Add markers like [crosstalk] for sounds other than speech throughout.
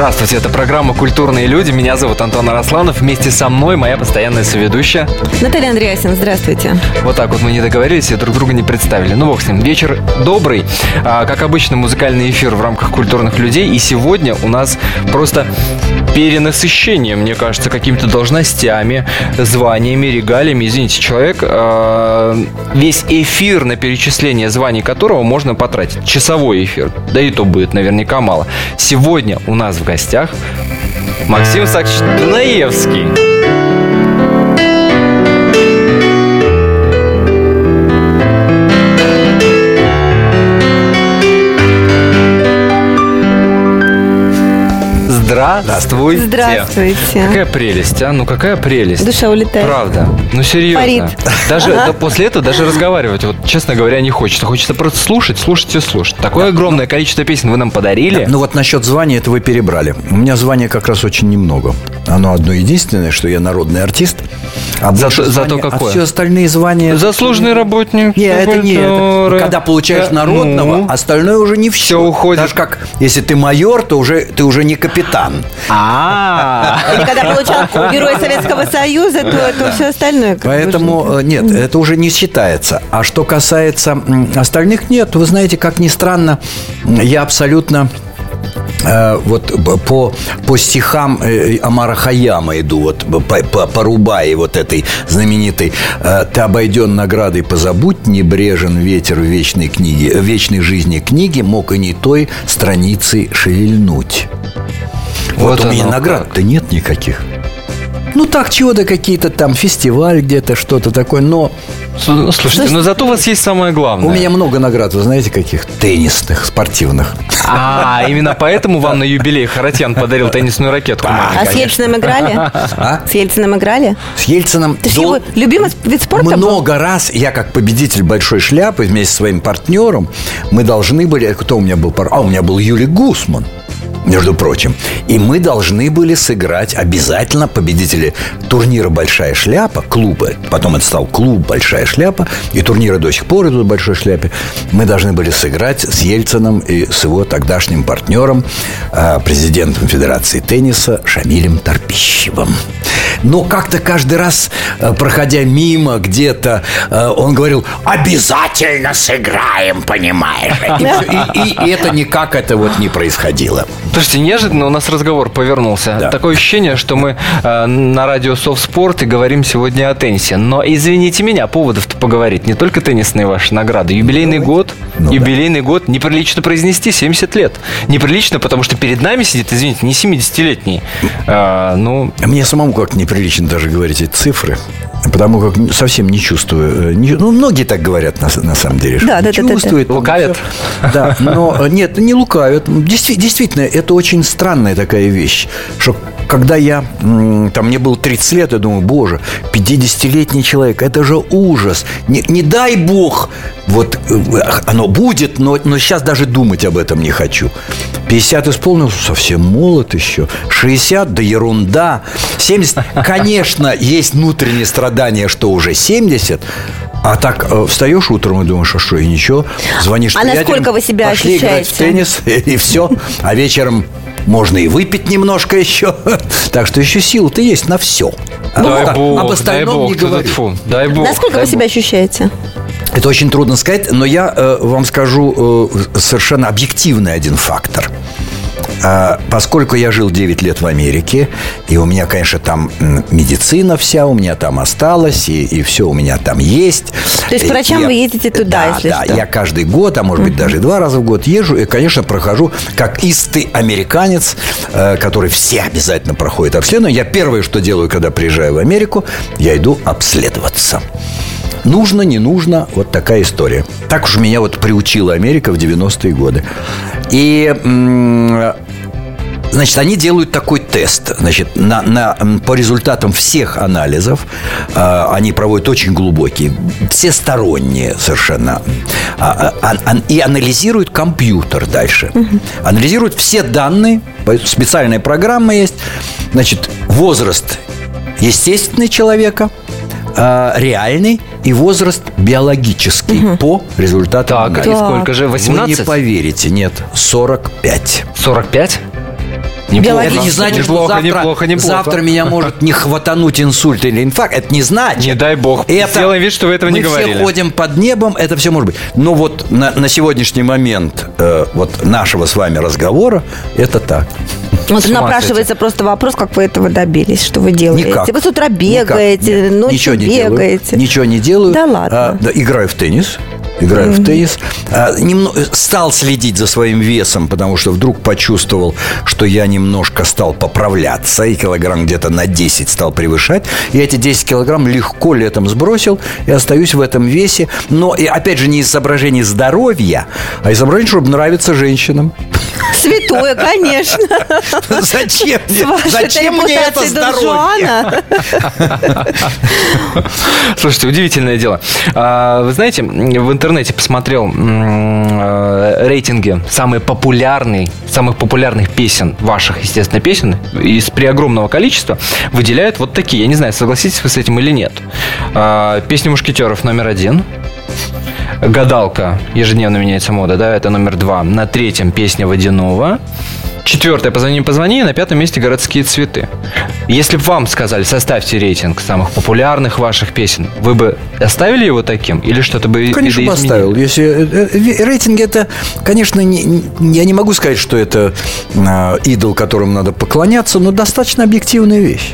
Здравствуйте, это программа «Культурные люди». Меня зовут Антон Арасланов. Вместе со мной моя постоянная соведущая. Наталья Андреасин, здравствуйте. Вот так вот мы не договорились и друг друга не представили. Ну, бог с ним. Вечер добрый. А, как обычно, музыкальный эфир в рамках «Культурных людей». И сегодня у нас просто перенасыщение, мне кажется, какими-то должностями, званиями, регалиями. Извините, человек, э, весь эфир на перечисление званий которого можно потратить. Часовой эфир. Да и то будет наверняка мало. Сегодня у нас в гостях. Максим Сакч Здравствуйте. Здравствуйте. Какая прелесть, а? Ну какая прелесть. Душа улетает. Правда. Ну серьезно. Парит. Даже да, после этого даже разговаривать, вот честно говоря, не хочется. Хочется просто слушать, слушать и слушать. Такое огромное количество песен вы нам подарили. Ну вот насчет звания это вы перебрали. У меня звания как раз очень немного. Оно одно единственное, что я народный артист. А За- больше зато звания- какое? А все остальные звания... Заслуженный работник. Не, это не это. Когда получаешь Э, народного, ну. остальное уже не все. Всё уходит. Даже как, если ты майор, то уже ты уже не капитан. А, Или когда получал Герой Советского Союза, то это все остальное. Поэтому э, нет, это уже не считается. А что касается остальных, нет. Вы знаете, как ни странно, я абсолютно вот б- по, по стихам э, Амара Хаяма иду, вот по, по, по Рубае вот этой знаменитой э, «Ты обойден наградой, позабудь, небрежен ветер в вечной книге, в вечной жизни книги, мог и не той страницы шевельнуть». Вот, Вот у меня наград-то нет никаких. Ну так, чего-то какие-то там, фестиваль где-то, что-то такое, но ну, слушайте, но зато у вас есть самое главное. у меня много наград, вы знаете, каких? Теннисных, спортивных. А, именно поэтому вам на юбилей Харатьян подарил теннисную ракетку. А маленькую. с Ельциным играли? А? С Ельциным играли? С Ельцином Это же дол- его любимый вид спорта много раз я как победитель большой шляпы вместе со своим партнером мы должны были кто у меня был пар- а у меня был Юлий Гусман между прочим. И мы должны были сыграть обязательно победители турнира «Большая шляпа», клуба. Потом это стал клуб «Большая шляпа», и турниры до сих пор идут в «Большой шляпе». Мы должны были сыграть с Ельцином и с его тогдашним партнером, э, президентом Федерации тенниса Шамилем Торпищевым. Но как-то каждый раз, э, проходя мимо где-то, э, он говорил, обязательно сыграем, понимаешь? И- и- и это никак это вот не происходило. Слушайте, неожиданно у нас разговор повернулся. Да. Такое ощущение, что мы э, на радио Софтспорт и говорим сегодня о теннисе. Но извините меня, поводов-то поговорить. Не только теннисные ваши награды. Юбилейный год. Ну юбилейный год. Неприлично произнести 70 лет. Неприлично, потому что перед нами сидит, извините, не 70-летний. э, ну, Мне самому как-то неприлично даже говорить эти цифры. Потому как совсем не чувствую. э, не- ну, многие так говорят на, на самом деле. Да, не да, да, да, да. чувствует, там Лукавят? Да, но э, нет, не лукавят. Действи- Действительно, это очень странная такая вещь, что когда я, там, мне было 30 лет, я думаю, боже, 50-летний человек, это же ужас. Не, не дай бог, вот э, оно будет, но, но сейчас даже думать об этом не хочу. 50 исполнился, совсем молод еще. 60, да ерунда. 70, [laughs] конечно, есть внутреннее страдание, что уже 70, а так э, встаешь утром и думаешь, а что, и ничего, звонишь А насколько вы себя пошли играть в ощущаете? теннис, [laughs] и все. А вечером можно и выпить немножко еще. [laughs] Так что еще силы-то есть на все. дай об бог, дай остальном бог, не говорю. тьфу, дай бог. Насколько дай вы себя ощущаете? Это очень трудно сказать, но я э, вам скажу э, совершенно объективный один фактор. А, Поскольку я жил 9 лет в Америке, и у меня, конечно, там медицина вся у меня там осталась, и, и все у меня там есть. То есть к врачам я- вы ездите туда, да, если да, что? я каждый год, а может быть даже два раза в год езжу, и, конечно, прохожу как истый американец, э, который все обязательно проходит обследование. Я первое, что делаю, когда приезжаю в Америку, я иду обследоваться. Нужно, не нужно, вот такая история. Так уж меня вот приучила Америка в 90-е годы. И Значит, они делают такой тест. Значит, на, на, по результатам всех анализов э, они проводят очень глубокие, всесторонние совершенно, а, а, а, и анализируют компьютер дальше. Анализируют все данные, специальная программа есть. Значит, возраст естественный человека, э, реальный и возраст биологический по результатам Так, и анализа. сколько же? Вы не 18? поверите, нет, 45. 45? Биологически. Это не значит, что неплохо, завтра, неплохо, неплохо. завтра меня может не хватануть инсульт или инфаркт. Это не значит. Не дай бог. Сделаем вид, что вы этого мы не говорили. все ходим под небом, это все может быть. Но вот на, на сегодняшний момент э, вот нашего с вами разговора это так. Вот напрашивается просто вопрос, как вы этого добились, что вы делаете. Никак. Вы с утра Никак. бегаете, Нет, ночью ничего не бегаете. Делаю, ничего не делаю. Да ладно. А, да, играю в теннис. Играю в теннис. А, немно- стал следить за своим весом, потому что вдруг почувствовал, что я немножко стал поправляться, и килограмм где-то на 10 стал превышать. И эти 10 килограмм легко летом сбросил, и остаюсь в этом весе. Но, и опять же, не из соображений здоровья, а из соображений, чтобы нравиться женщинам. Святое, конечно. [laughs] Зачем мне, зачем мне это здоровье? Слушайте, удивительное дело. А, Вы знаете, в интернете посмотрел м, э, рейтинги самые популярные, самых популярных песен, ваших, естественно, песен, из при огромного количества выделяют вот такие. Я не знаю, согласитесь вы с этим или нет. А, Песня мушкетеров номер один. Гадалка. Ежедневно меняется мода, да, это номер два. На третьем песня Водянова. Четвертое «Позвони, позвони». На пятом месте «Городские цветы». Если бы вам сказали, составьте рейтинг самых популярных ваших песен, вы бы оставили его таким или что-то бы Конечно, бы оставил. Если э, э, рейтинг это, конечно, не- не- я не могу сказать, что это э, идол, которому надо поклоняться, но достаточно объективная вещь.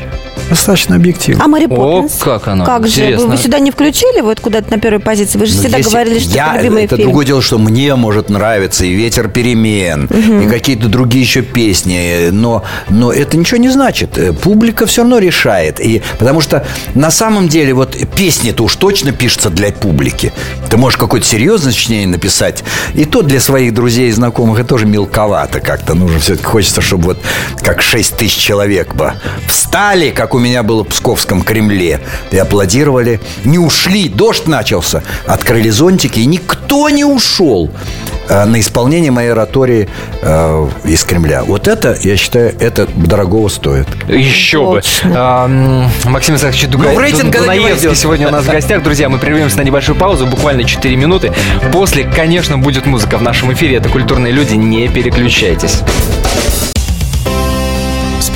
Достаточно объективно. А Мэри О, Поппинс? как оно, Как же? Вы, интересно. вы сюда не включили вот куда-то на первой позиции? Вы же Но всегда если говорили, что я, это любимый это фильм. другое дело, что мне может нравиться и ветер перемен, и какие-то другие еще песни, но, но это ничего не значит. Э, Публика все равно решает. И, потому что на самом деле вот песни-то уж точно пишутся для публики. Ты можешь какое-то серьезное сочинение написать, и то для своих друзей и знакомых это тоже мелковато как-то. Нужно все-таки хочется, чтобы вот как 6 тысяч человек бы встали, как у меня было в Псковском Кремле, и аплодировали. Не ушли, дождь начался. Открыли зонтики, и никто не ушел э, на исполнение моей оратории э, из Кремля. Вот это, я считаю, это дорогого стоит. Еще бы. А, Максим Александрович Дуга... Ну, рейтинг Ду- Дунаевский сегодня у нас в гостях. Друзья, мы прервемся на небольшую паузу, буквально 4 минуты. После, конечно, будет музыка в нашем эфире. Это «Культурные люди». Не переключайтесь.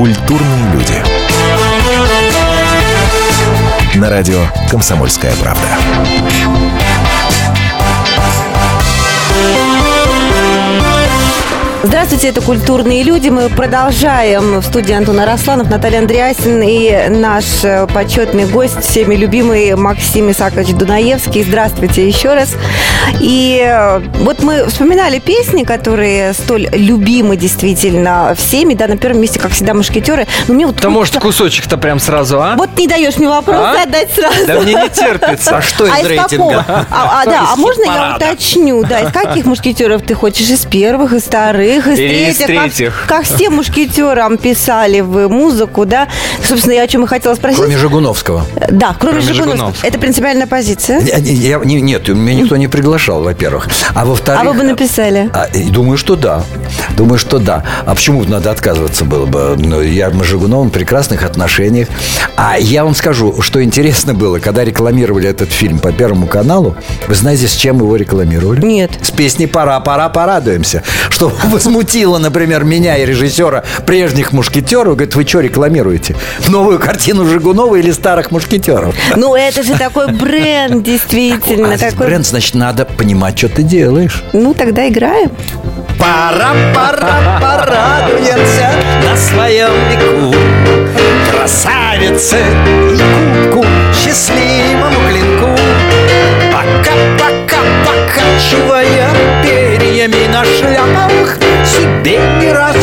Культурные люди. На радио «Комсомольская правда». Здравствуйте, это «Культурные люди». Мы продолжаем в студии Антона Росланов, Наталья Андреасин и наш э, почетный гость, всеми любимый Максим Исакович Дунаевский. Здравствуйте еще раз. И э, вот мы вспоминали песни, которые столь любимы действительно всеми. Да, на первом месте, как всегда, «Мушкетеры». Но мне вот Да может кусочек-то прям сразу, а? Вот не даешь мне вопрос А? задать сразу. Да мне не терпится. А что из а из рейтинга? А, а, да, а можно я уточню? Да, из каких мушкетеров ты хочешь? Из первых, из вторых, из Или из третьих? Как-. Как, все мушкетерам писали в музыку, да? Собственно, я о чем и хотела спросить. Кроме Жигуновского. Да, кроме, Кроме Жигуновского. Жигуновского. Это принципиальная позиция. Я- я- не- нет, меня никто не приглашал, во-первых. А во-вторых... А вы бы написали? А, думаю, что да. Думаю, что да. А почему надо отказываться было бы? Ну, я с Жигуновым в прекрасных отношениях. А я вам скажу, что интересно было, когда рекламировали этот фильм по Первому каналу, вы знаете, с чем его рекламировали? Нет. С песней «Пора, пора, порадуемся». Что [laughs] возмутило, например, меня и режиссера прежних «Мушкетеров». Говорит, вы что рекламируете? Новую картину Жигунова или старых «Мушкетеров»? Ну, это же такой бренд, [laughs] действительно. А здесь такой... бренд, значит, надо понимать, что ты делаешь. Ну, тогда играем. Пора, пора, порадуемся на своем веку Красавице и кубку, счастливому клинку Пока-пока, покачивая перьями на шляпах Себе не раз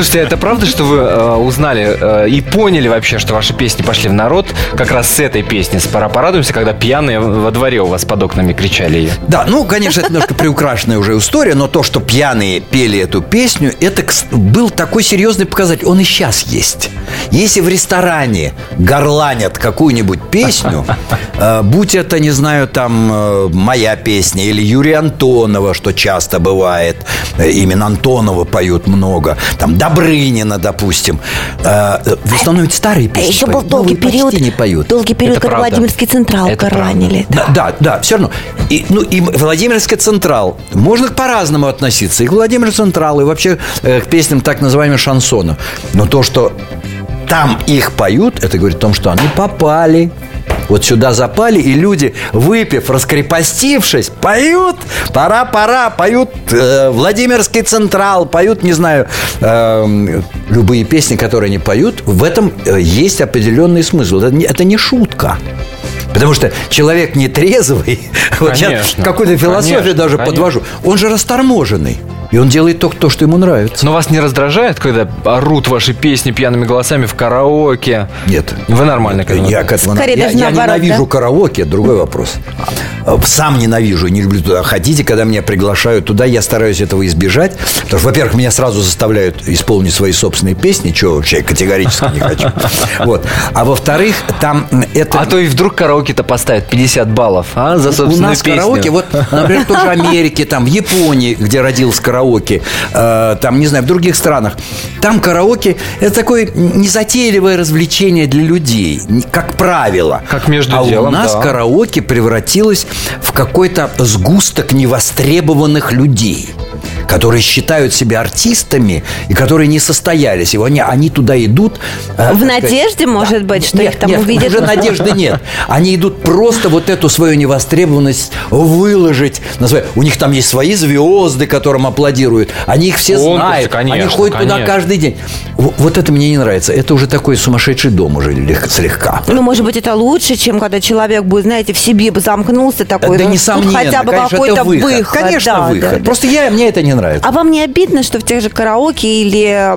Слушайте, это правда, что вы э, узнали э, и поняли вообще, что ваши песни пошли в народ как раз с этой песни, с «Пора порадуемся», когда пьяные во дворе у вас под окнами кричали ее? Да, ну, конечно, это немножко приукрашенная уже история, но то, что пьяные пели эту песню, это был такой серьезный показатель. Он и сейчас есть. Если в ресторане горланят какую-нибудь песню, э, будь это, не знаю, там э, моя песня или Юрия Антонова, что часто бывает, э, именно Антонова поют много, там Добрынина, допустим, э, в основном ведь старые А песни еще был поют. долгий Новые период, почти не поют. долгий период, Это когда правда. Владимирский Централ Это горланили. Да, да, да, все равно. И, ну, и Владимирский Централ. Можно по-разному относиться. И к Владимиру Централу, и вообще э, к песням так называемых шансонов. Но то, что там их поют, это говорит о том, что они попали. Вот сюда запали, и люди, выпив, раскрепостившись, поют, пора, пора, поют э, Владимирский Централ, поют, не знаю, э, любые песни, которые они поют, в этом э, есть определенный смысл. Это не, это не шутка. Потому что человек нетрезвый, [laughs] вот сейчас Конечно. какую-то философию Конечно, даже конечно. подвожу, он же расторможенный. И он делает только то, что ему нравится. Но вас не раздражает, когда орут ваши песни пьяными голосами в караоке? Нет. Вы нормально к этому Я, к этому- Скорее я- даже я наоборот, ненавижу да? караоке, другой вопрос. А, Сам ненавижу, не люблю туда ходить, и когда меня приглашают туда, я стараюсь этого избежать. Потому что, во-первых, меня сразу заставляют исполнить свои собственные песни, чего вообще я категорически не хочу. [laughs] Вот. А во-вторых, там это... А то и вдруг караоке-то поставят 50 баллов, а, за У собственную нас песню. караоке, вот, например, тоже Америке, там, в Японии, где родился караоке, э, там, не знаю, в других странах. Там караоке – это такое незатейливое развлечение для людей, как правило. Как между а у делом, нас да. караоке превратилось в какой-то сгусток невостребованных людей которые считают себя артистами и которые не состоялись. И они, они туда идут... э, В так сказать, надежде, может быть, что нет, их там нет, увидят? уже надежды нет. Они идут просто вот эту свою невостребованность выложить. У них там есть свои звезды, которым аплодируют. Они их все Конкурсы, знают. конечно, Они ходят туда конечно. каждый день. Вот это мне не нравится. Это уже такой сумасшедший дом уже лег- слегка. Ну, может быть, это лучше, чем когда человек будет, знаете, в себе бы замкнулся такой. да ну, несомненно, хотя бы конечно, какой-то выход. выход. Конечно, да, выход. да, да. Просто я, мне это не нравится. А вам не обидно, что в тех же караоке или э,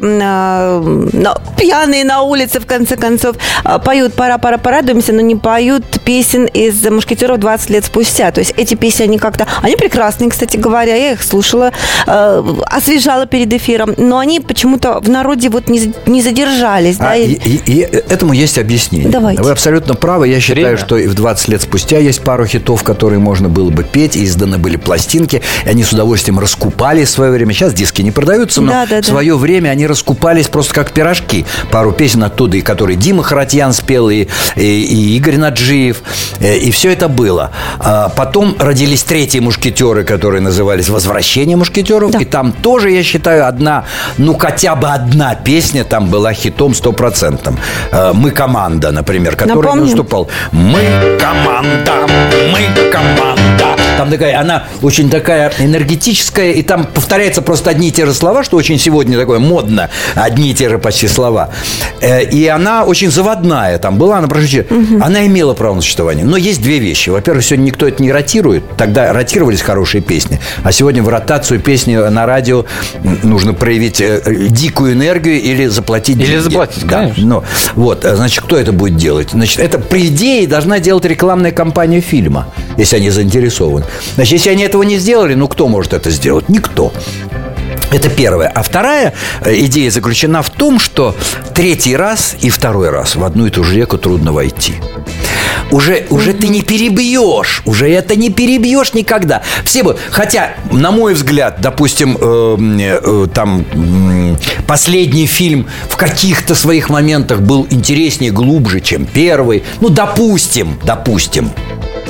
на- пьяные на улице, в конце концов, э, поют «Пора, пора, порадуемся», но не поют песен из «Мушкетеров» 20 лет спустя? То есть эти песни, они как-то... Они прекрасные, кстати говоря, я их слушала, э, освежала перед эфиром, но они почему-то в народе вот не, не задержались. да, А, и- и, и- и этому есть объяснение. Давайте. Вы абсолютно правы. Я считаю, Время. что и в 20 лет спустя есть пару хитов, которые можно было бы петь, и изданы были пластинки, и они с удовольствием раскупали в свое время. Сейчас диски не продаются, но Да, да, в да. свое время они раскупались просто как пирожки. Пару песен оттуда, и которые Дима Харатьян спел, и, и- и Игорь Наджиев, э, и все это было. А потом родились третьи мушкетеры, которые назывались «Возвращение мушкетеров», Да. и там тоже, я считаю, одна, ну, хотя бы одна песня там была хитом стопроцентным. Э, «Мы команда», например, который Напомним. наступал. «Мы команда, мы команда». Там такая, она очень такая энергетическая, и там повторяются просто одни и те же слова, что очень сегодня такое модно, одни и те же почти слова. Э, И она очень заводная там была, она, прошу прощения, она имела право на существование. Но есть две вещи. Во-первых, сегодня никто это не ротирует. Тогда ротировались хорошие песни. А сегодня в ротацию песни на радио нужно проявить э, дикую энергию или заплатить Или деньги. заплатить, Да. конечно. Ну, вот, э, значит, кто это будет делать? Значит, это, по идее, должна делать рекламная кампания фильма, если они заинтересованы. Значит, если они этого не сделали, ну, кто может это сделать? Никто. Это первое. А вторая э, идея заключена в том, что третий раз и второй раз в одну и ту же реку трудно войти. Уже, уже ты не перебьешь, уже это не перебьешь никогда. Все бы, хотя, на мой взгляд, допустим, э, э, там м, последний фильм в каких-то своих моментах был интереснее, глубже, чем первый. Ну, допустим, допустим.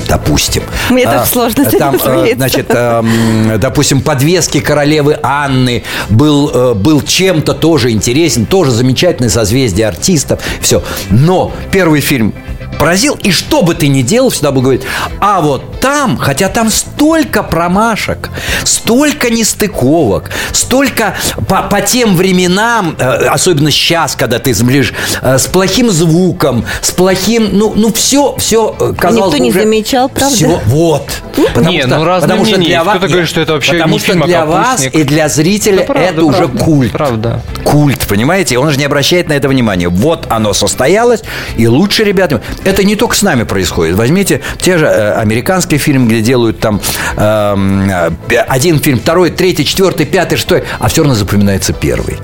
Допустим. Мне так сложно там, э, смириться. Значит, эм, допустим, подвески королевы Анны был, э, был чем-то тоже интересен, тоже замечательный созвездие артистов. Все. Но первый фильм поразил. И что бы ты ни делал, всегда был говорить, а вот там, хотя там столько промашек, столько нестыковок, столько по, по тем временам, э, особенно сейчас, когда ты смотришь, э, с плохим звуком, с плохим, ну, ну все, все э, казалось никто не уже замечал, правда? всего- вот. Не, ну, разные мнения есть. Кто-то говорит, что это вообще потому не что фильм, а для вас капустник. и для зрителя Да, правда, это уже правда, культ. правда. Культ, понимаете? Он же не обращает на это внимания. Вот оно состоялось, и лучше, ребята, это не только с нами происходит. Возьмите те же э, американские фильмы, где делают там эм, э, один фильм, второй, третий, четвертый, пятый, шестой, а все равно запоминается первый.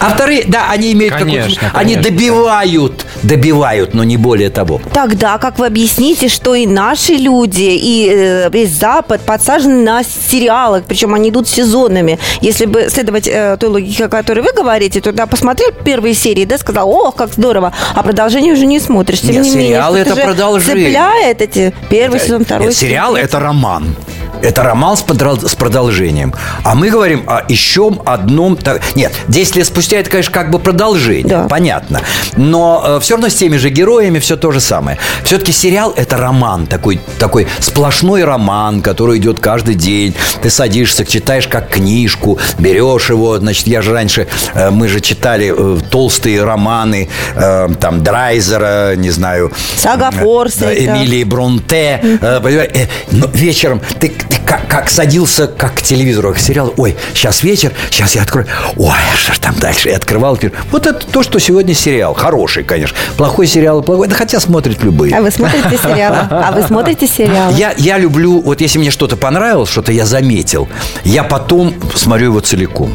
А вторые, да, они имеют Конечно, какую-то... Они добивают, добивают, но не более того. Тогда как вы объясните, что и наши люди, и э, весь Запад подсажены на сериалы, причем они идут сезонами. Если бы следовать э, той логике, о которой вы говорите, то да, посмотрел первые серии, да, сказал, ох, как здорово, а продолжение уже не смотришь. Тем Нет, не менее, сериалы что-то это же продолжение. Цепляет эти первый сезон, второй Нет, сериал сезон. это роман. Это роман с, продолжением. А мы говорим о еще одном... Нет, 10 лет спустя это, конечно, как бы продолжение. Да. Понятно. Но все равно с теми же героями все то же самое. Все-таки сериал это роман. Такой, такой сплошной роман, который идет каждый день. Ты садишься, читаешь как книжку, берешь его. Значит, я же раньше... э, Мы же читали э, толстые романы э, там Драйзера, не знаю... Сага э, Форсайта. да, Эмилии Бронте. э, понимаешь, э, вечером ты, ты как, как садился как к телевизору, к сериалу. Ой, сейчас вечер, сейчас я открою. Ой, а что ж там дальше? И открывал. Вот это то, что сегодня сериал. Хороший, конечно. Плохой сериал, плохой. Да хотя смотрят любые. А вы смотрите сериалы? А вы смотрите сериалы? Я, я люблю, вот если мне что-то понравилось, что-то я заметил, я потом смотрю его целиком.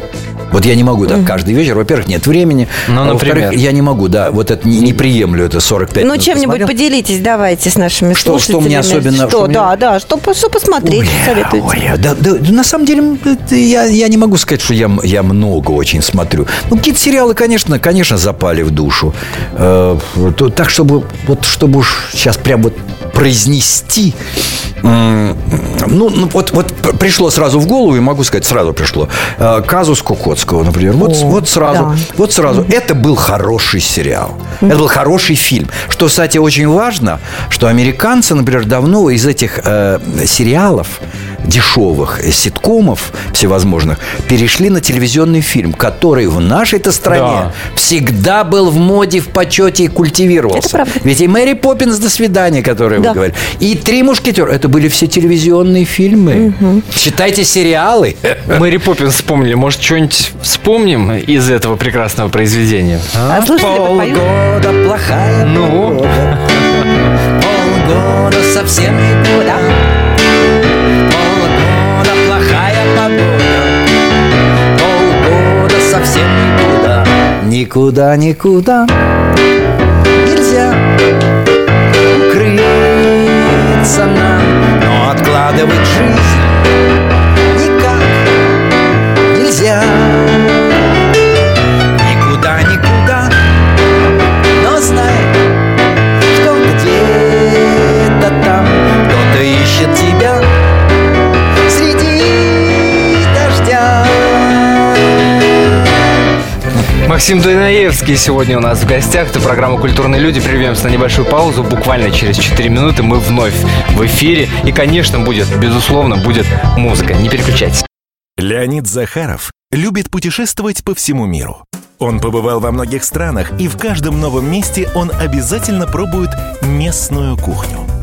Вот я не могу так каждый вечер. Во-первых, нет времени. Ну, а во-вторых, я не могу, да, вот это не, не приемлю это 45 Ну, минут чем-нибудь посмотрел. поделитесь, давайте, с нашими Что- что слушателями. мне особенно- Что, что мне- да, да, что, по- что посмотреть, Ой, советуете? ой, да, да, на самом деле, я, я не могу сказать, что я, я много очень смотрю. Ну, какие-то сериалы, конечно, конечно, запали в душу. Э, то- так, чтобы вот чтобы уж сейчас прям вот произнести. Ну, ну, вот, вот пришло сразу в голову, и могу сказать, сразу пришло. Э, Казус Кукоцкого, например. Вот, О, вот сразу. да. Вот сразу. Это был хороший сериал. Это был хороший фильм. Что, кстати, очень важно, что американцы, например, давно из этих э, сериалов дешевых ситкомов всевозможных перешли на телевизионный фильм, который в нашей-то стране Да. всегда был в моде, в почете и культивировался. Это правда. Ведь и Мэри Поппинс «До свидания», которую Да. вы говорили, и «Три мушкетера» это были все телевизионные фильмы. Считайте сериалы. Мэри Поппинс вспомнили. Может, что-нибудь вспомним из этого прекрасного произведения? А слушатели попоют? Полгода плохая Ну? погода. Полгода совсем никуда. Никуда, никуда. Нельзя укрыться нам, но откладывать жизнь никак нельзя. Максим Дунаевский сегодня у нас в гостях. Это программа «Культурные люди». Прервемся на небольшую паузу. Буквально через 4 минуты мы вновь в эфире. И, конечно, будет, безусловно, будет музыка. Не переключайтесь. Леонид Захаров любит путешествовать по всему миру. Он побывал во многих странах, и в каждом новом месте он обязательно пробует местную кухню.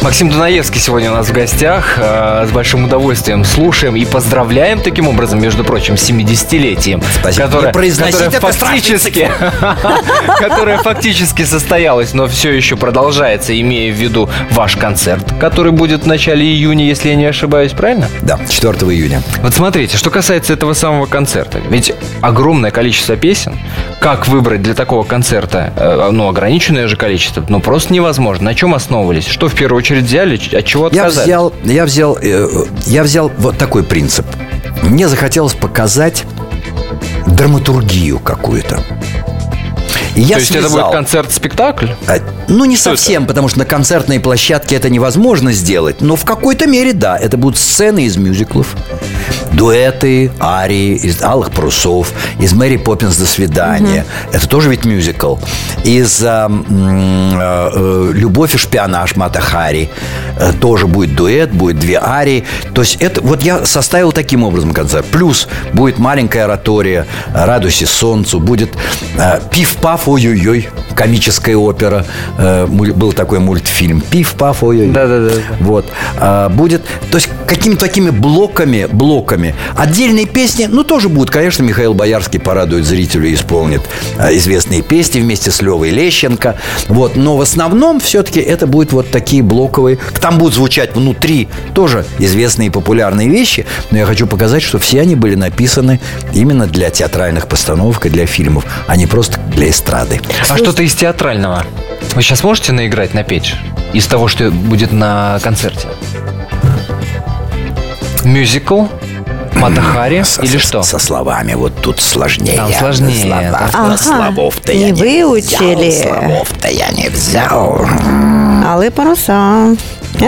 Максим Дунаевский сегодня у нас в гостях. Э, с большим удовольствием слушаем и поздравляем таким образом, между прочим, с 70-летием. Спасибо. Которое, которое фактически, [laughs] которое фактически состоялось, но все еще продолжается, имея в виду ваш концерт, который будет в начале июня, если я не ошибаюсь, правильно? Да, 4 июня. Вот смотрите, что касается этого самого концерта. Ведь огромное количество песен. Как выбрать для такого концерта, э, ну, ограниченное же количество, ну, просто невозможно. На чем основывались? Что в первую очередь взяли, от чего Я отказались? взял, я взял, э, я взял вот такой принцип. Мне захотелось показать драматургию какую-то. И я То есть это будет связал- концерт-спектакль? А, Ну, не Что это? совсем, потому что на концертной площадке это невозможно сделать. Но в какой-то мере, да, это будут сцены из мюзиклов. Дуэты, арии из «Алых парусов», из «Мэри Поппинс. До свидания». Это тоже ведь мюзикл. Из э, э, «Любовь и шпионаж» Мата Хари. Э, Тоже будет дуэт, будет две арии. То есть это вот я составил таким образом концерт. Плюс будет маленькая оратория «Радуйся солнцу», будет э, «Пиф-паф, ой-ой-ой», комическая опера. Э, Был такой мультфильм «Пиф-паф, ой-ой-ой». Да-да-да. Вот. А, будет, то есть какими-то такими блоками, блоками. Отдельные песни, ну, тоже будут. Конечно, Михаил Боярский порадует зрителю и исполнит а, известные песни вместе с Левой Лещенко. Вот. Но в основном все-таки это будут вот такие блоковые. Там будут звучать внутри тоже известные и популярные вещи. Но я хочу показать, что все они были написаны именно для театральных постановок и для фильмов, а не просто для эстрады. А что-то из театрального? Вы сейчас можете наиграть, напеть? Из того, что будет на концерте? Мюзикл? Матахари? Или что? Со словами вот тут сложнее. Там сложнее, Слова- да. Ага. Словов-то я Не выучили. взял, Словов-то я не взял. Алые паруса. [laughs]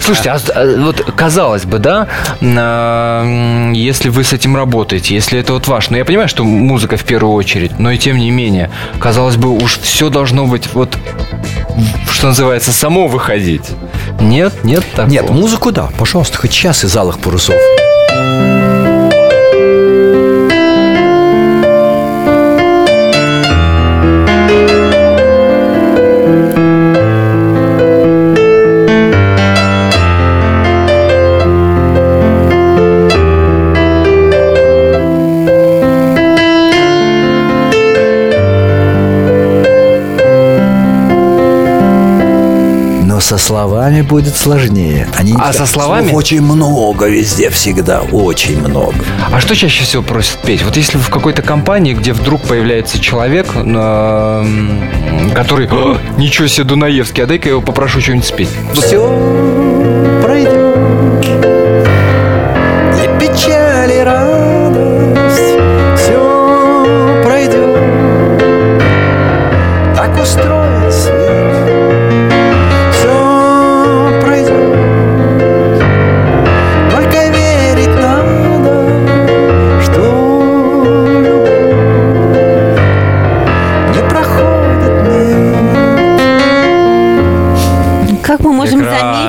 Слушайте, а а вот казалось бы, да, если вы с этим работаете, если это вот ваш, ну я понимаю, что музыка в первую очередь, но и тем не менее, казалось бы, уж все должно быть вот, что называется, само выходить. Нет, нет такого. Нет, музыку да, пожалуйста, хоть час из алых парусов. Со словами будет сложнее. Они А со словами? Слов очень много везде всегда, очень много. А что чаще всего просят петь? Вот если вы в какой-то компании, где вдруг появляется человек, который «О, ничего себе Дунаевский, а дай-ка я его попрошу что-нибудь спеть. Все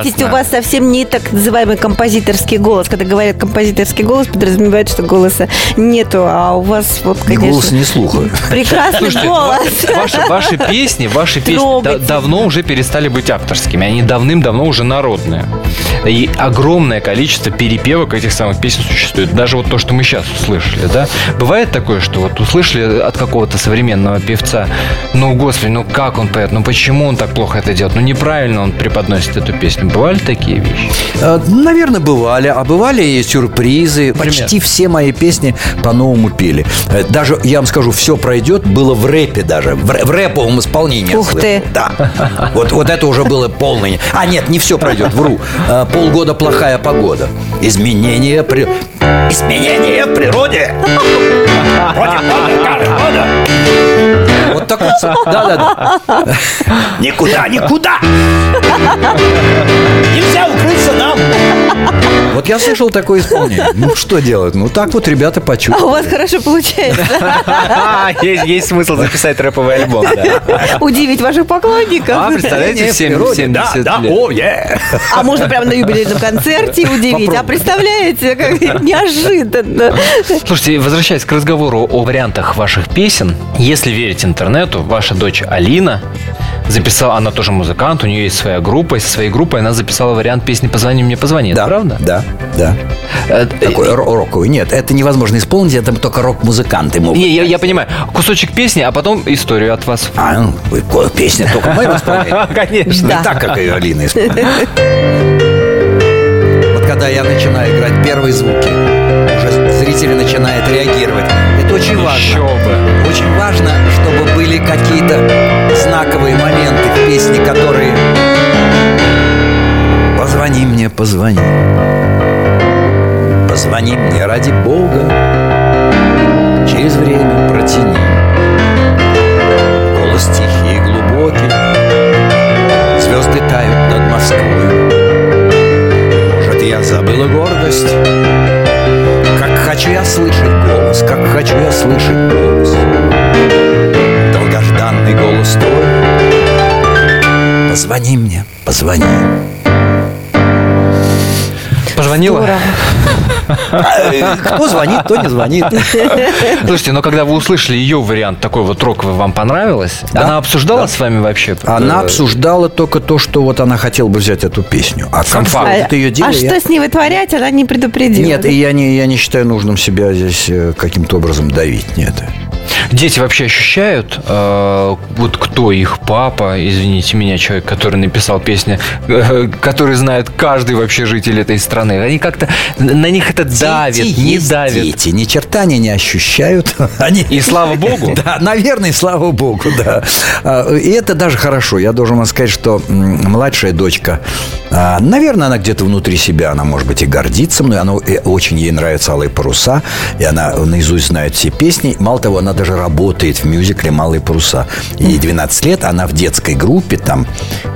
заметить, у вас совсем не так называемый композиторский голос. Когда говорят композиторский голос, подразумевают, что голоса нету, а у вас вот, Ни конечно, голоса, ни слуха. прекрасный Слушайте, голос. Ваши, ваши песни, ваши песни да- давно уже перестали быть авторскими. Они давным-давно уже народные. И огромное количество перепевок этих самых песен существует. Даже вот то, что мы сейчас услышали, да? Бывает такое, что вот услышали от какого-то современного певца, ну, господи, ну как он поет, ну почему он так плохо это делает, ну неправильно он преподносит эту песню. Бывали такие вещи? Э, Наверное, бывали. А бывали и сюрпризы. Почти все мои песни по-новому пели. Э, Даже, я вам скажу, все пройдет было в рэпе даже. В, рэ- в рэповом исполнении. Ух ты. Да. Вот, вот это уже было полное. А нет, не все пройдет, вру. Э, Полгода плохая погода. Изменения при... Изменения в природе. Против года. Вот такой. Да-да-да. Никуда, никуда. Нельзя укрыться нам. Вот я слышал такое исполнение. Ну, что делать? Ну, так вот ребята А у почувствовали. вас хорошо получается. [laughs] Есть, есть смысл записать рэповый альбом, да. Удивить ваших поклонников. А, представляете, Не, в всем- природе. 70 Да, да, лет. о, е. А можно прямо на юбилейном концерте удивить. А представляете, как неожиданно. Слушайте, возвращаясь к разговору о вариантах ваших песен, если верить интернету, ваша дочь Алина записала, она тоже музыкант, у нее есть своя группа, и со своей группой она записала вариант песни «Позвони мне, позвони». Да, Это правда? Да, да. Э, Такой ро- роковый. Нет, это невозможно исполнить, это только рок-музыканты могут. Не, я, я понимаю. Кусочек песни, а потом историю от вас. А, ну, песня только моем [laughs] исполнении. Конечно. Не так, как ее Алина исполняет. Вот когда я начинаю играть первые звуки, уже зрители начинают реагировать. Очень важно. Еще бы. Очень важно, чтобы были какие-то знаковые моменты в песне, которые... Позвони мне, позвони. Позвони мне ради Бога. Через время протяни. Голос тихий и глубокий. Звезды тают над Москвой. Может, я забыла гордость? Как хочу я слышать голос, как хочу я слышать голос. Долгожданный голос твой. Позвони мне, позвони. Позвонила? А, [laughs] Кто звонит, кто не звонит. [laughs] Слушайте, но когда вы услышали ее вариант такой вот роковый, вам понравилось? Да. Она обсуждала с вами вообще? Она э, обсуждала только то, что вот она хотела бы взять эту песню. А Сам факт. это ее дело? А я- что с ней вытворять, она не предупредила. Нет, и я не, я не считаю нужным себя здесь э, каким-то образом давить. Нет. Дети вообще ощущают, э, вот кто их папа, извините меня, человек, который написал песни, э, который знает каждый вообще житель этой страны. Они как-то на них это давит, Дети не есть давит. Дети ни черта они не ощущают. [laughs] Они... И слава богу. [laughs] Да, наверное, и слава богу, да. А, И это даже хорошо. Я должен вам сказать, что младшая дочка, а, наверное, она где-то внутри себя, она, может быть, и гордится мной. Она, э, очень ей нравятся «Алые паруса», и она наизусть знает все песни. Мало того, она даже работает в мюзикле «Малые паруса». Ей 12 лет, она в детской группе, там,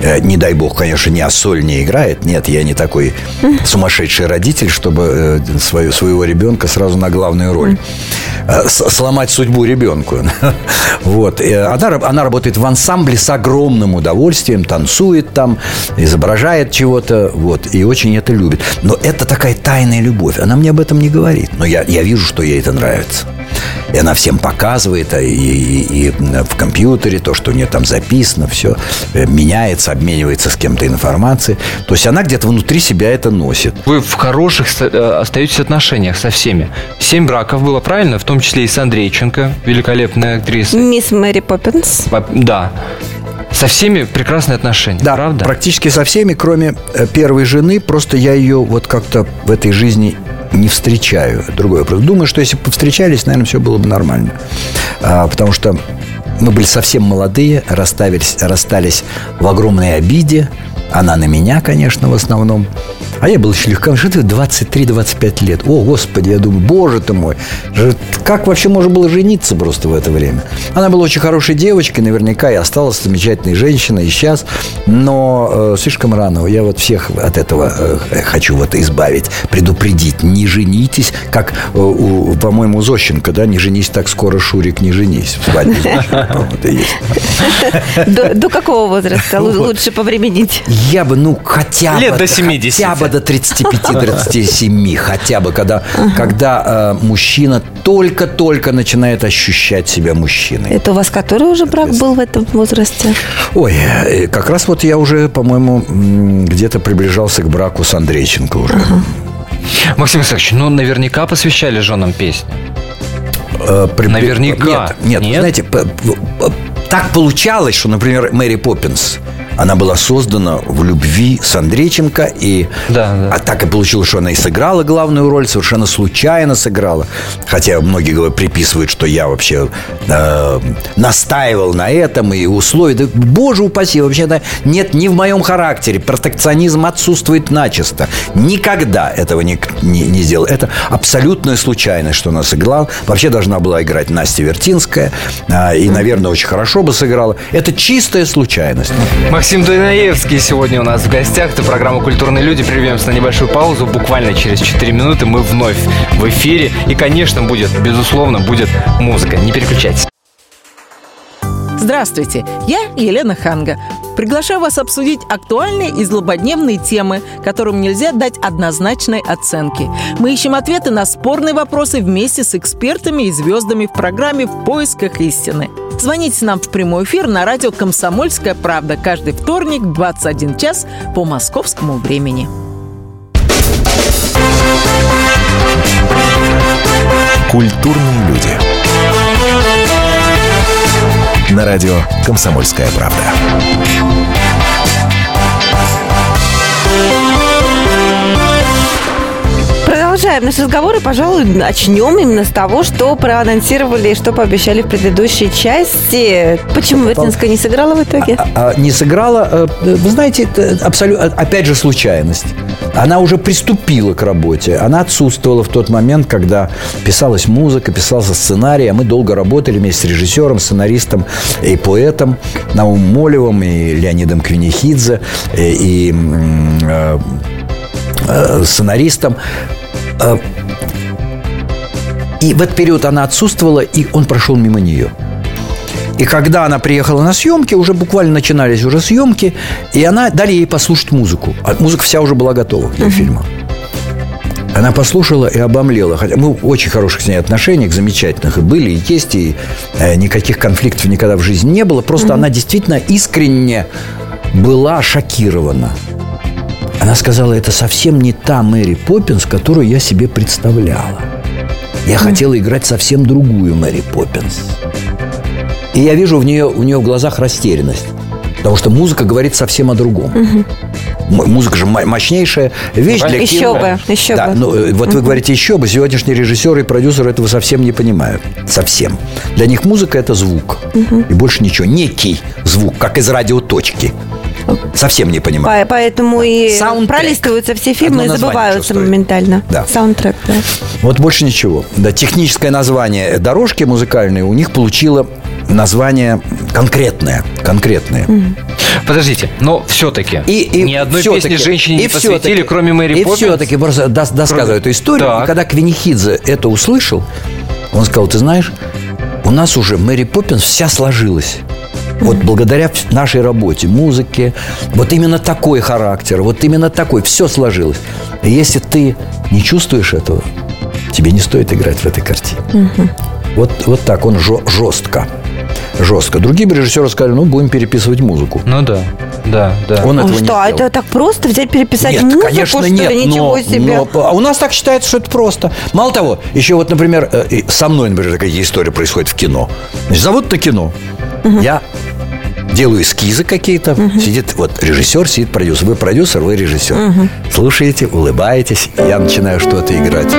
э, не дай бог, конечно, не соль не играет. Нет, я не такой [laughs] сумасшедший родитель, чтобы э, свою, своего ребенка сразу на главную роль э, сломать судьбу ребенку. [laughs] Вот. Она, она работает в ансамбле с огромным удовольствием, танцует там, изображает чего-то, вот, и очень это любит. Но это такая тайная любовь. Она мне об этом не говорит. Но я, я вижу, что ей это нравится. И она всем показывает, а и, и- и в компьютере то, что у нее там записано, все меняется, обменивается с кем-то информацией. То есть она где-то внутри себя это носит. Вы в хороших э, остаетесь отношениях со всеми. Семь браков было правильно, в том числе и с Андрейченко, великолепная актриса. Мисс Мэри Поппинс. Да. Со всеми прекрасные отношения, Да, правда? практически со всеми, кроме э, первой жены. Просто я ее вот как-то в этой жизни не встречаю. Другой вопрос. Думаю, что если бы повстречались, наверное, все было бы нормально. А, потому что мы были совсем молодые, расставились, расстались в огромной обиде. Она на меня, конечно, в основном. А я был еще легко. Что ты 23-25 лет? О, Господи, я думаю, боже ты мой. Как вообще можно было жениться просто в это время? Она была очень хорошей девочкой, наверняка, и осталась замечательной женщиной и сейчас. Но э, слишком рано. Я вот всех от этого э, хочу вот избавить, предупредить. Не женитесь, как, э, у, по-моему, у Зощенко, да, не женись так скоро, Шурик, не женись. В свадьбе. До, какого возраста лу- лучше повременить? Я бы, ну, хотя бы... Лет до 70. Хотя бы до 35-37. Хотя бы, когда, когда э, мужчина только-только начинает ощущать себя мужчиной. Это у вас который уже брак был в этом возрасте? Ой, э, как раз вот я уже, по-моему, где-то приближался к браку с Андрейченко уже. Максим Александрович, ну наверняка посвящали женам песни. Э, при- Наверняка. Нет, нет, Нет? знаете, так получалось, что, например, Мэри Поппинс, она была создана в любви с Андрейченко, и Да, да. а так и получилось, что она и сыграла главную роль, совершенно случайно сыграла. Хотя многие говорят, приписывают, что я вообще э, настаивал на этом и условия. Да, боже упаси, вообще-то нет ни в моем характере. Протекционизм отсутствует начисто. Никогда этого не, не, не сделал. Это абсолютная случайность, что она сыграла. Вообще должна была играть Настя Вертинская. а, и, наверное, очень хорошо бы сыграла. Это чистая случайность. Максим Максим Дунаевский сегодня у нас в гостях. Это программа «Культурные люди». Прервемся на небольшую паузу. Буквально через 4 минуты мы вновь в эфире. И, конечно, будет, безусловно, будет музыка. Не переключайтесь. Здравствуйте, я Елена Ханга. Приглашаю вас обсудить актуальные и злободневные темы, которым нельзя дать однозначной оценки. Мы ищем ответы на спорные вопросы вместе с экспертами и звездами в программе «В поисках истины». Звоните нам в прямой эфир на радио «Комсомольская правда» каждый вторник в 21 час по московскому времени. Культурные люди. На радио «Комсомольская правда». Продолжаем наш разговор и, пожалуй, начнем именно с того, что проанонсировали, что пообещали в предыдущей части. Почему Вертинская не сыграла в итоге? А, а, не сыграла, э, вы знаете, абсолютно, опять же, случайность. Она уже приступила к работе. Она отсутствовала в тот момент, когда писалась музыка, писался сценарий, а мы долго работали вместе с режиссером, сценаристом и поэтом Наумом Молевым и Леонидом Квинихидзе и, и э, э, сценаристом. Э, и в этот период она отсутствовала, и он прошел мимо нее. И когда она приехала на съемки, уже буквально начинались уже съемки, и она дали ей послушать музыку. А музыка вся уже была готова для uh-huh. фильма. Она послушала и обомлела. Хотя мы в очень хороших с ней отношениях, замечательных и были, и есть, и э, никаких конфликтов никогда в жизни не было. Просто uh-huh. она действительно искренне была шокирована. Она сказала, это совсем не та Мэри Поппинс, которую я себе представляла. Я хотела играть совсем другую Мэри Поппинс. И я вижу в нее, у нее в глазах растерянность. Потому что музыка говорит совсем о другом. Угу. Музыка же мощнейшая вещь для еще кино. бы, еще да, бы. Ну, э, вот угу. вы говорите еще бы. Сегодняшние режиссеры и продюсеры этого совсем не понимают. Совсем. Для них музыка – это звук. Угу. И больше ничего. Некий звук, как из радиоточки. Совсем не понимаю. Поэтому и Саундтрек. пролистываются все фильмы и забываются моментально. Да. Саундтрек, да. Вот больше ничего. Да, техническое название дорожки музыкальной у них получило название конкретное. Конкретное. Подождите, но все-таки и, и ни одной песни женщине и не посвятили, кроме Мэри И Поппинс? все-таки, просто дос, досказываю эту историю. Так. И когда Квинихидзе это услышал, он сказал, ты знаешь, у нас уже Мэри Поппинс вся сложилась. Вот благодаря нашей работе, музыке, вот именно такой характер, вот именно такой, все сложилось. И если ты не чувствуешь этого, тебе не стоит играть в этой картине. Угу. Вот, вот так он жестко. Жестко. Другие режиссеры сказали, ну, будем переписывать музыку. Ну да, да, да. Он а этого что, не а это так просто взять, переписать нет, музыку, конечно, что нет, ли? Ничего но, себе. Но, а у нас так считается, что это просто. Мало того, еще вот, например, э, со мной, например, такая история происходит в кино. Значит, зовут на кино. Угу. Я делаю эскизы какие-то. Угу. Сидит вот режиссер, сидит продюсер. Вы продюсер, вы режиссер. Угу. Слушаете, улыбаетесь. Я начинаю что-то играть.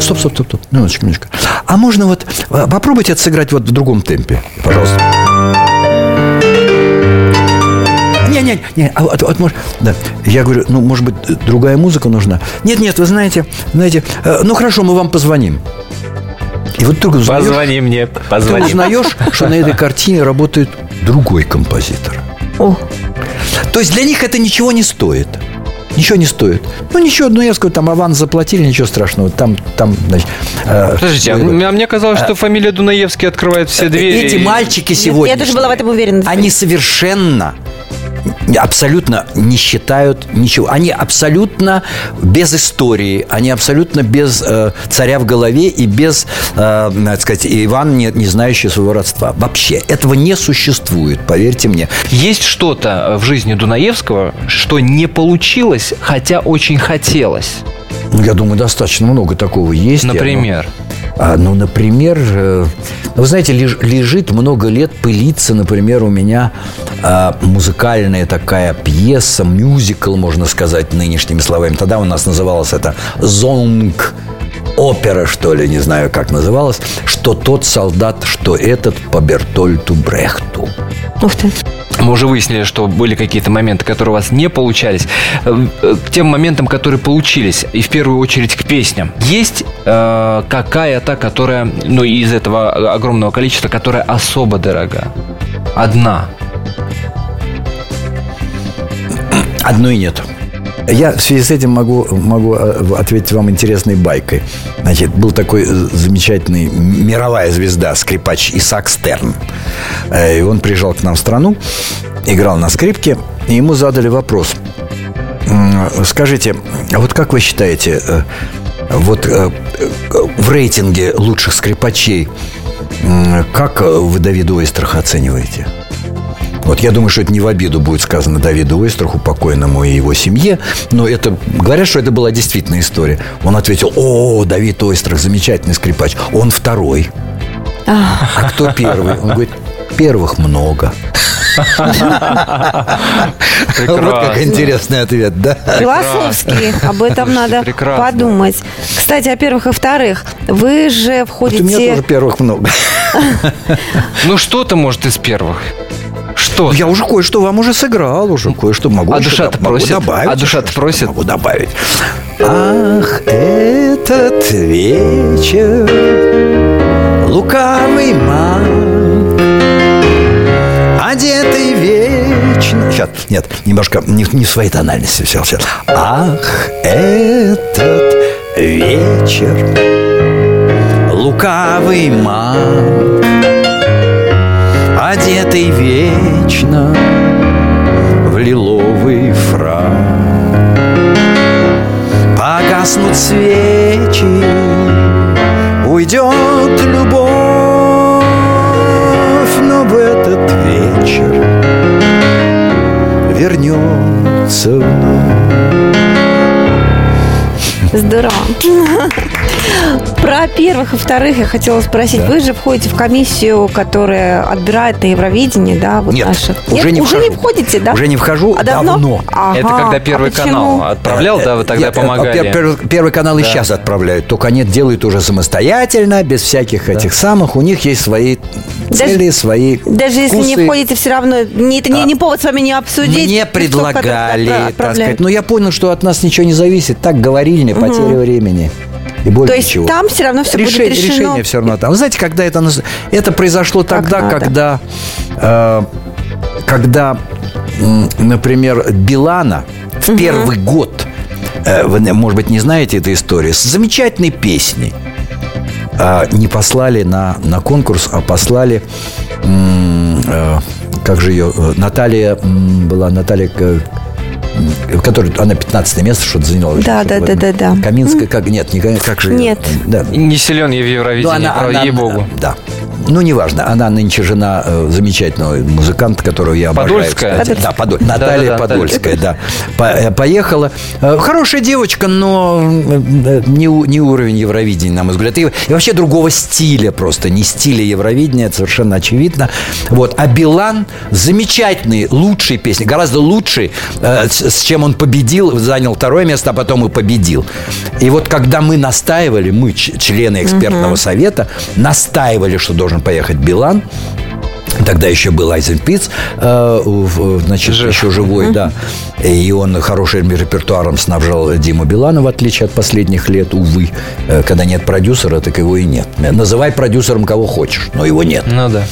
Стоп, стоп, стоп, стоп, минуточку, минуточку. А можно вот а, попробуйте это сыграть вот в другом темпе, пожалуйста. Не, не, не, а вот, вот может, да. Я говорю, ну, может быть, другая музыка нужна. Нет, нет, вы знаете, знаете, э, ну хорошо, мы вам позвоним. И вот только узнаешь, Позвони мне, позвони. Ты узнаешь, что на этой картине работает другой композитор. О. То есть для них это ничего не стоит. Ничего не стоит. Ну, ничего, ну, я скажу, там аванс заплатили, ничего страшного. Там, там, значит... Э, Подождите, а, а мне казалось, что фамилия Дунаевский открывает все двери. Эти мальчики сегодня... Я тоже была в этом уверена. Они совершенно абсолютно не считают ничего. Они абсолютно без истории, они абсолютно без э, царя в голове и без, э, так сказать, Иван, не, не знающий своего родства. Вообще, этого не существует, поверьте мне. Есть что-то в жизни Дунаевского, что не получилось, хотя очень хотелось? Ну, я думаю, достаточно много такого есть. Например? А, ну, например, э, вы знаете, лежит много лет, пылится, например, у меня а, музыкальная такая пьеса, мюзикл, можно сказать, нынешними словами. Тогда у нас называлось это «Зонг». Опера, что ли, не знаю, как называлась, что тот солдат, что этот по Бертольту Брехту. Ух ты. Мы уже выяснили, что были какие-то моменты, которые у вас не получались. Э, э, К тем моментам, которые получились, и в первую очередь к песням. Есть э, какая-то, которая, ну, из этого огромного количества, которая особо дорога? Одна. Одной нет. Я в связи с этим могу, могу э, ответить вам интересной байкой. Значит, был такой замечательный мировая звезда, скрипач Исаак Стерн. Э, И он приезжал к нам в страну, играл на скрипке, и ему задали вопрос. Скажите, а вот как вы считаете, э, вот в рейтинге лучших скрипачей, как вы Давида Ойстраха оцениваете? Вот я думаю, что это не в обиду будет сказано Давиду Ойстраху, покойному и его семье, но это, говорят, что это была действительно история. Он ответил, о, Давид Ойстрах, замечательный скрипач. Он второй. А кто первый? Он говорит, первых много. Вот как интересный ответ, да? Философски. Об этом надо прекрасно. подумать. Кстати, о первых и вторых. Вы же Вот у меня тоже входите... первых много. Ну, что-то, может, из первых. Что? Я уже кое-что вам уже сыграл, уже кое-что могу. А могу просит? добавить. А что-то просит? Могу добавить. Ах, этот вечер лукавый маг, одетый вечно. Сейчас, нет, немножко не, не в своей тональности все, сейчас. Ах, этот вечер лукавый маг, одетый вечно в лиловый фрак. Погаснут свечи, уйдет любовь, но в этот вечер вернется вновь. Здорово. [laughs] Про первых и вторых я хотела спросить. Вы же входите в комиссию, которая отбирает на Евровидении, да, вот Нет, наших? уже не уже вхожу. не входите, да? Уже не вхожу а давно? давно. Ага. Это когда Первый А почему? канал отправлял, да, вы тогда Нет, помогали. пер- пер- Первый канал и сейчас отправляют, только они делают уже самостоятельно, без всяких этих самых. У них есть свои цели, свои Даже если не вкусы. входите, все равно не, это не, не повод с вами не обсудить. Мне предлагали, так сказать. Но я понял, что от нас ничего не зависит. Так говорили, не потеря времени. И больше То есть ничего. там все равно все решение, будет решено. решение все равно там. Вы знаете, когда это... Это произошло Как тогда, надо. когда... э, когда, например, Билана в первый год, э, вы, может быть, не знаете этой истории, с замечательной песней а, не послали на, на конкурс, а послали, э, как же ее, э, Наталья была, Наталья, м, которая, она 15 место что-то заняла. Да, да, да, этом. да, да. Каминская, как, нет, не, как же? Нет. Да. Не силен я в Ну, Евровидении, ей-богу. Да. Ну, неважно. Она нынче жена э, замечательного музыканта, которого я обожаю. Подольская? кстати. Да, Подоль- Наталья Да-да-да, Подольская, да. По- э, Поехала. Э, Хорошая девочка, но э, не, не уровень Евровидения, на мой взгляд. И, и вообще другого стиля просто. Не стиля Евровидения, это совершенно очевидно. Вот. А Билан замечательный, лучший песни, гораздо лучший, э, с, с чем он победил, занял второе место, а потом и победил. И вот когда мы настаивали, мы, члены экспертного совета, настаивали, что должен поехать Билан, Тогда еще был Айзенпиц, э, значит, Жив. еще живой, да. И он хорошим репертуаром снабжал Диму Билана, в отличие от последних лет, увы. Э, Когда нет продюсера, так его и нет. Называй продюсером кого хочешь, но его нет. Ну да.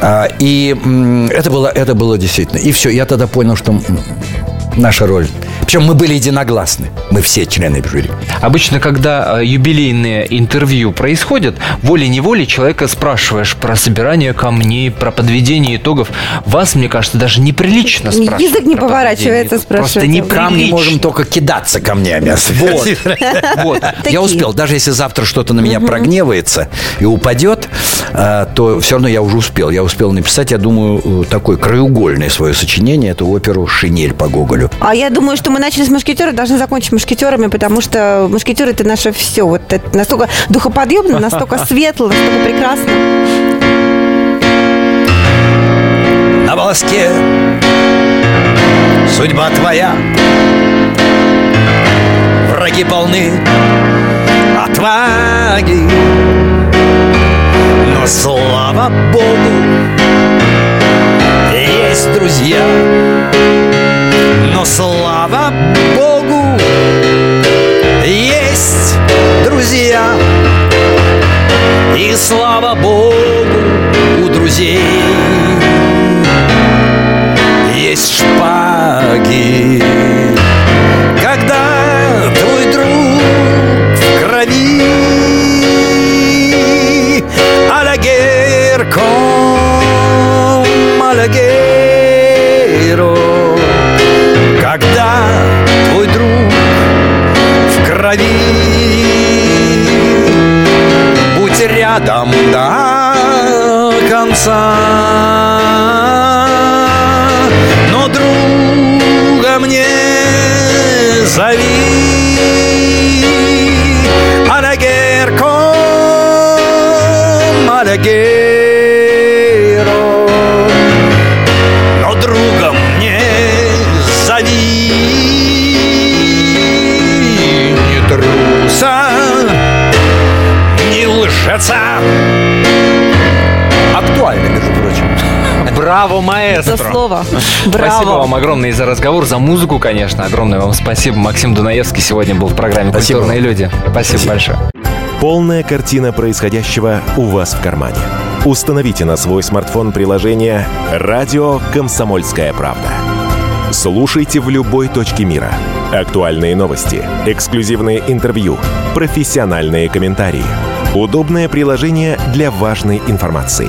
А, И это было, это было действительно. И все, я тогда понял, что наша роль. Причем мы были единогласны. Мы все члены жюри. Обычно, когда э, юбилейные интервью происходят, волей-неволей человека спрашиваешь про собирание камней, про подведение итогов. Вас, мне кажется, даже неприлично спрашивать. Язык не поворачивается итогов. Просто спрашивать. неприлично. Камни можем только кидаться камнями. Вот. [laughs] Вот. Я успел. Даже если завтра что-то на меня прогневается и упадет, э, то все равно я уже успел. Я успел написать, я думаю, э, такое краеугольное свое сочинение. Это оперу «Шинель» по Гоголю. А я думаю, что мы начали с мушкетеров, должны закончить мушкетерами, потому что мушкетеры это наше все. Вот это настолько духоподъемно, настолько [laughs] светло, настолько прекрасно. На волоске судьба твоя Враги полны отваги Но слава Богу Есть друзья Но слава Богу Есть друзья. И слава Богу у друзей. Есть шпаги. Когда твой друг в крови ком алягеро Когда твой друг в крови. Будь рядом до конца. Но друга мне зови. Алягер ком Браво, За маэстро! слово. Спасибо Браво. вам огромное за разговор, за музыку, конечно. Огромное вам спасибо. Максим Дунаевский сегодня был в программе Спасибо «Культурные люди». Спасибо, большое. Полная картина происходящего у вас в кармане. Установите на свой смартфон приложение «Радио Комсомольская правда». Слушайте в любой точке мира. Актуальные новости, эксклюзивные интервью, профессиональные комментарии. Удобное приложение для важной информации.